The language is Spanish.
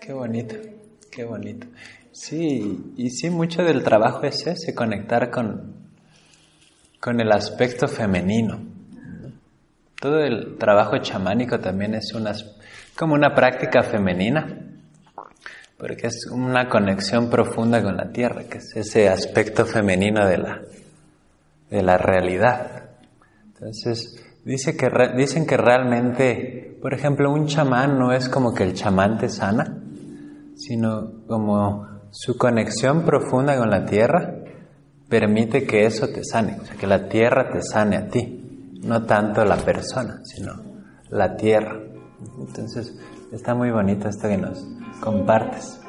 Qué bonito, qué bonito. Sí, y sí, mucho del trabajo es ese, conectar con, con el aspecto femenino. Todo el trabajo chamánico también es una, como una práctica femenina, porque es una conexión profunda con la tierra, que es ese aspecto femenino de la, de la realidad. Entonces, dice que, dicen que realmente, por ejemplo, un chamán no es como que el chamán te sana, sino como su conexión profunda con la tierra permite que eso te sane, o sea, que la tierra te sane a ti, no tanto la persona, sino la tierra. Entonces, está muy bonito esto que nos compartes.